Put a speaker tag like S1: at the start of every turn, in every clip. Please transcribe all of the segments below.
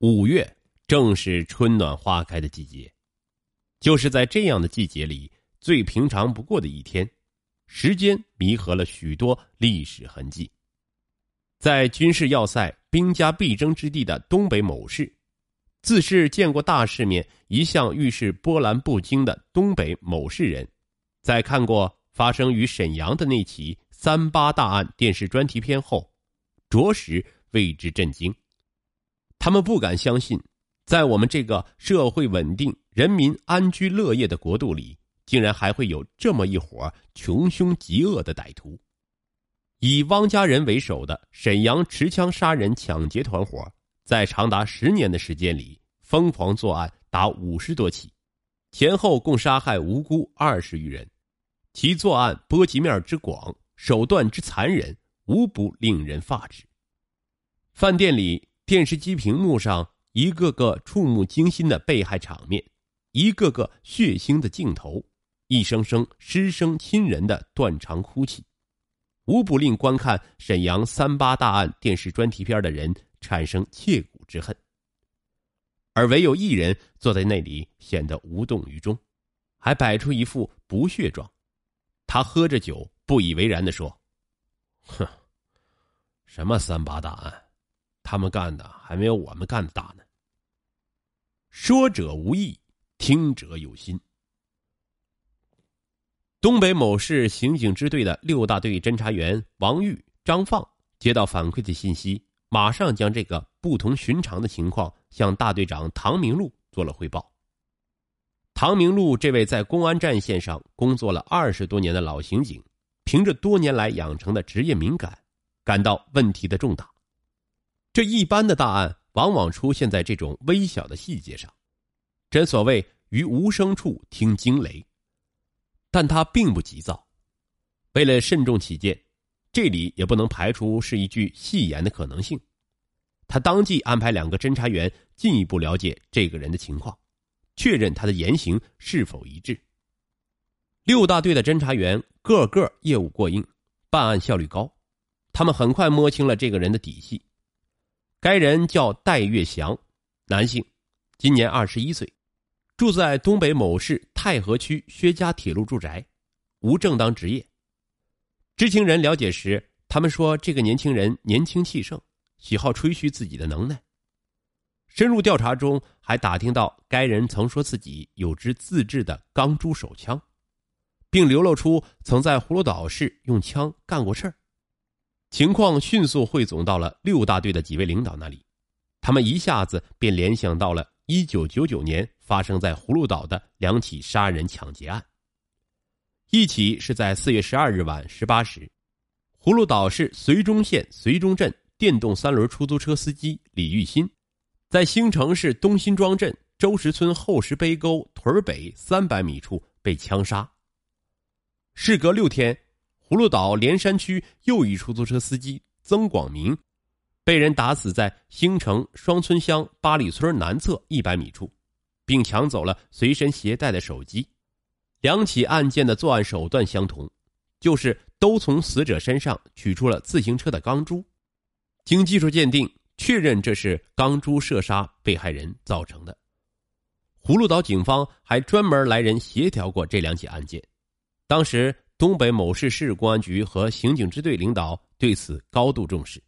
S1: 五月正是春暖花开的季节，就是在这样的季节里，最平常不过的一天，时间弥合了许多历史痕迹。在军事要塞、兵家必争之地的东北某市，自是见过大世面、一向遇事波澜不惊的东北某市人，在看过发生于沈阳的那起三八大案电视专题片后，着实为之震惊。他们不敢相信，在我们这个社会稳定、人民安居乐业的国度里，竟然还会有这么一伙穷凶极恶的歹徒。以汪家人为首的沈阳持枪杀人抢劫团伙，在长达十年的时间里，疯狂作案达五十多起，前后共杀害无辜二十余人，其作案波及面之广，手段之残忍，无不令人发指。饭店里。电视机屏幕上一个个触目惊心的被害场面，一个个血腥的镜头，一声声失声亲人的断肠哭泣，无不令观看沈阳三八大案电视专题片的人产生切骨之恨。而唯有一人坐在那里，显得无动于衷，还摆出一副不屑状。他喝着酒，不以为然的说：“哼，什么三八大案？”他们干的还没有我们干的大呢。说者无意，听者有心。东北某市刑警支队的六大队侦查员王玉、张放接到反馈的信息，马上将这个不同寻常的情况向大队长唐明禄做了汇报。唐明禄这位在公安战线上工作了二十多年的老刑警，凭着多年来养成的职业敏感，感到问题的重大。这一般的大案往往出现在这种微小的细节上，真所谓于无声处听惊雷。但他并不急躁，为了慎重起见，这里也不能排除是一句戏言的可能性。他当即安排两个侦查员进一步了解这个人的情况，确认他的言行是否一致。六大队的侦查员个个业务过硬，办案效率高，他们很快摸清了这个人的底细。该人叫戴月祥，男性，今年二十一岁，住在东北某市太和区薛家铁路住宅，无正当职业。知情人了解时，他们说这个年轻人年轻气盛，喜好吹嘘自己的能耐。深入调查中，还打听到该人曾说自己有支自制的钢珠手枪，并流露出曾在葫芦岛市用枪干过事儿。情况迅速汇总到了六大队的几位领导那里，他们一下子便联想到了一九九九年发生在葫芦岛的两起杀人抢劫案。一起是在四月十二日晚十八时，葫芦岛市绥中县绥中镇电动三轮出租车司机李玉新，在兴城市东辛庄镇周石村后石碑沟屯北三百米处被枪杀。事隔六天。葫芦岛连山区又一出租车司机曾广明，被人打死在兴城双村乡八里村南侧一百米处，并抢走了随身携带的手机。两起案件的作案手段相同，就是都从死者身上取出了自行车的钢珠。经技术鉴定，确认这是钢珠射杀被害人造成的。葫芦岛警方还专门来人协调过这两起案件，当时。东北某市市公安局和刑警支队领导对此高度重视，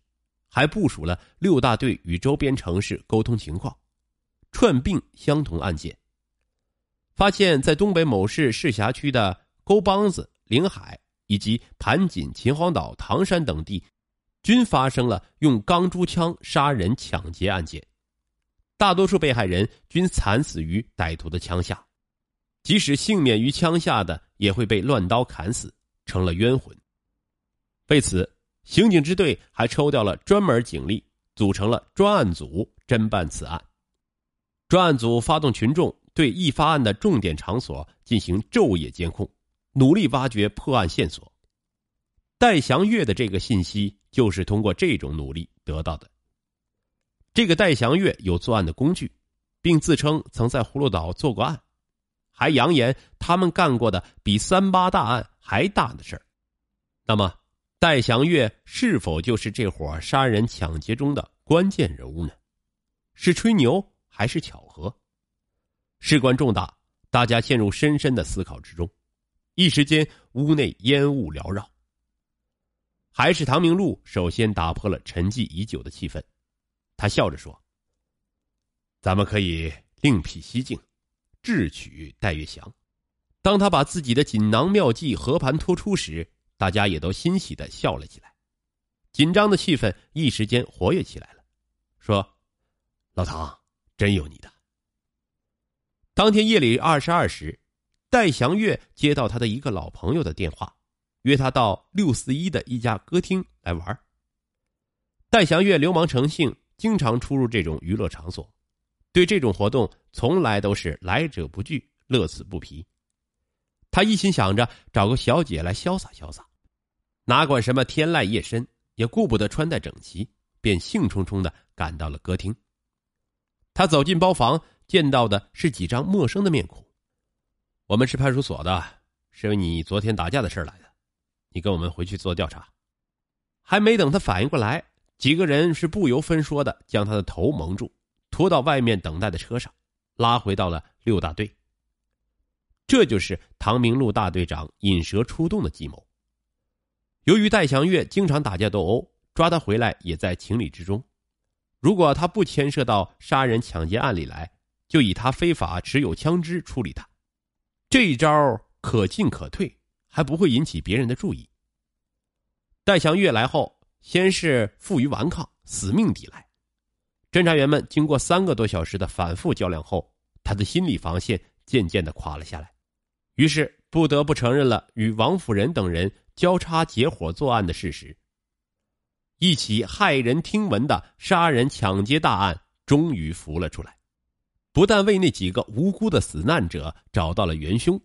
S1: 还部署了六大队与周边城市沟通情况，串并相同案件。发现，在东北某市市辖区的沟帮子、临海以及盘锦、秦皇岛、唐山等地，均发生了用钢珠枪杀人抢劫案件，大多数被害人均惨死于歹徒的枪下。即使幸免于枪下的，也会被乱刀砍死，成了冤魂。为此，刑警支队还抽调了专门警力，组成了专案组侦办此案。专案组发动群众对易发案的重点场所进行昼夜监控，努力挖掘破案线索。戴祥月的这个信息就是通过这种努力得到的。这个戴祥月有作案的工具，并自称曾在葫芦岛做过案。还扬言他们干过的比三八大案还大的事儿，那么戴祥月是否就是这伙杀人抢劫中的关键人物呢？是吹牛还是巧合？事关重大，大家陷入深深的思考之中。一时间，屋内烟雾缭绕。还是唐明禄首先打破了沉寂已久的气氛，他笑着说：“咱们可以另辟蹊径，智取戴月祥。”当他把自己的锦囊妙计和盘托出时，大家也都欣喜的笑了起来，紧张的气氛一时间活跃起来了。说：“老唐，真有你的。”当天夜里二十二时，戴祥月接到他的一个老朋友的电话。约他到六四一的一家歌厅来玩。戴祥月流氓成性，经常出入这种娱乐场所，对这种活动从来都是来者不拒，乐此不疲。他一心想着找个小姐来潇洒潇洒，哪管什么天籁夜深，也顾不得穿戴整齐，便兴冲冲的赶到了歌厅。他走进包房，见到的是几张陌生的面孔。我们是派出所的，是为你昨天打架的事来的。你跟我们回去做调查，还没等他反应过来，几个人是不由分说的将他的头蒙住，拖到外面等待的车上，拉回到了六大队。这就是唐明路大队长引蛇出洞的计谋。由于戴祥月经常打架斗殴，抓他回来也在情理之中。如果他不牵涉到杀人抢劫案里来，就以他非法持有枪支处理他。这一招可进可退。还不会引起别人的注意。戴祥月来后，先是负隅顽抗，死命抵赖。侦查员们经过三个多小时的反复较量后，他的心理防线渐渐的垮了下来，于是不得不承认了与王辅仁等人交叉结伙作案的事实。一起骇人听闻的杀人抢劫大案终于浮了出来，不但为那几个无辜的死难者找到了元凶。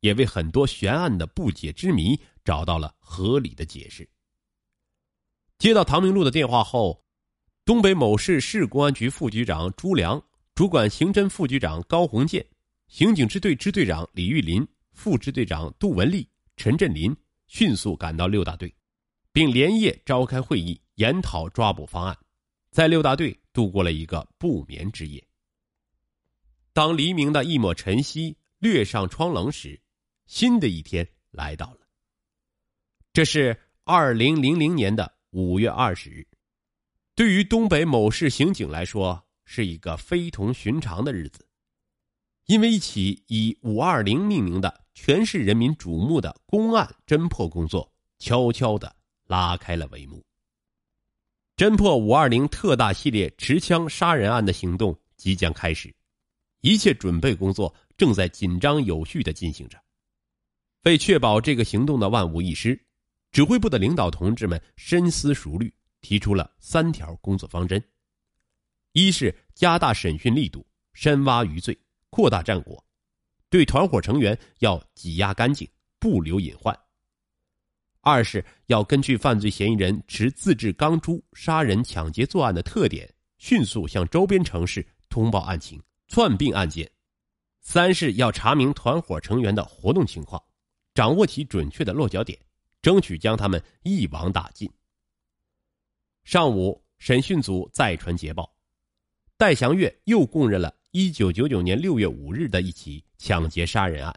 S1: 也为很多悬案的不解之谜找到了合理的解释。接到唐明路的电话后，东北某市市公安局副局长朱良、主管刑侦副局长高鸿建、刑警支队支队长李玉林、副支队长杜文丽、陈振林迅速赶到六大队，并连夜召开会议，研讨抓捕方案，在六大队度过了一个不眠之夜。当黎明的一抹晨曦掠上窗棱时，新的一天来到了。这是二零零零年的五月二十日，对于东北某市刑警来说，是一个非同寻常的日子，因为一起以“五二零”命名的全市人民瞩目的公案侦破工作悄悄的拉开了帷幕。侦破“五二零”特大系列持枪杀人案的行动即将开始，一切准备工作正在紧张有序的进行着。为确保这个行动的万无一失，指挥部的领导同志们深思熟虑，提出了三条工作方针：一是加大审讯力度，深挖余罪，扩大战果；对团伙成员要挤压干净，不留隐患；二是要根据犯罪嫌疑人持自制钢珠杀人抢劫作案的特点，迅速向周边城市通报案情，串并案件；三是要查明团伙成员的活动情况。掌握其准确的落脚点，争取将他们一网打尽。上午，审讯组再传捷报，戴祥月又供认了1999年6月5日的一起抢劫杀人案。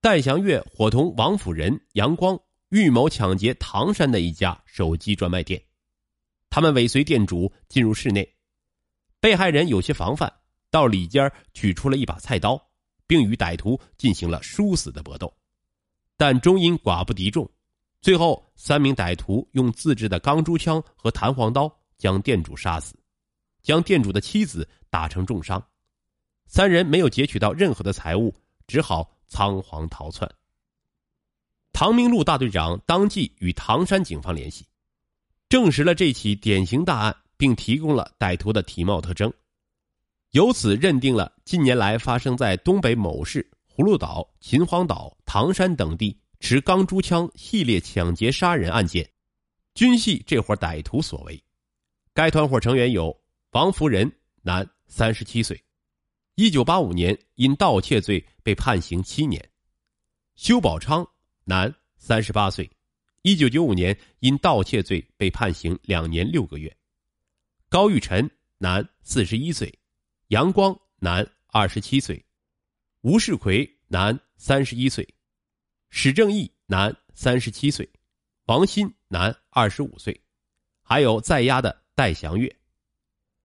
S1: 戴祥月伙同王辅仁、杨光预谋抢劫唐山的一家手机专卖店，他们尾随店主进入室内，被害人有些防范，到里间取出了一把菜刀，并与歹徒进行了殊死的搏斗。但终因寡不敌众，最后三名歹徒用自制的钢珠枪和弹簧刀将店主杀死，将店主的妻子打成重伤。三人没有劫取到任何的财物，只好仓皇逃窜。唐明路大队长当即与唐山警方联系，证实了这起典型大案，并提供了歹徒的体貌特征，由此认定了近年来发生在东北某市。葫芦岛、秦皇岛、唐山等地持钢珠枪系列抢劫杀人案件，均系这伙歹徒所为。该团伙成员有王福仁，男，三十七岁，一九八五年因盗窃罪被判刑七年；修宝昌，男，三十八岁，一九九五年因盗窃罪被判刑两年六个月；高玉臣，男，四十一岁；杨光，男，二十七岁；吴世奎，男，三十一岁；史正义，男，三十七岁；王鑫，男，二十五岁；还有在押的戴祥月。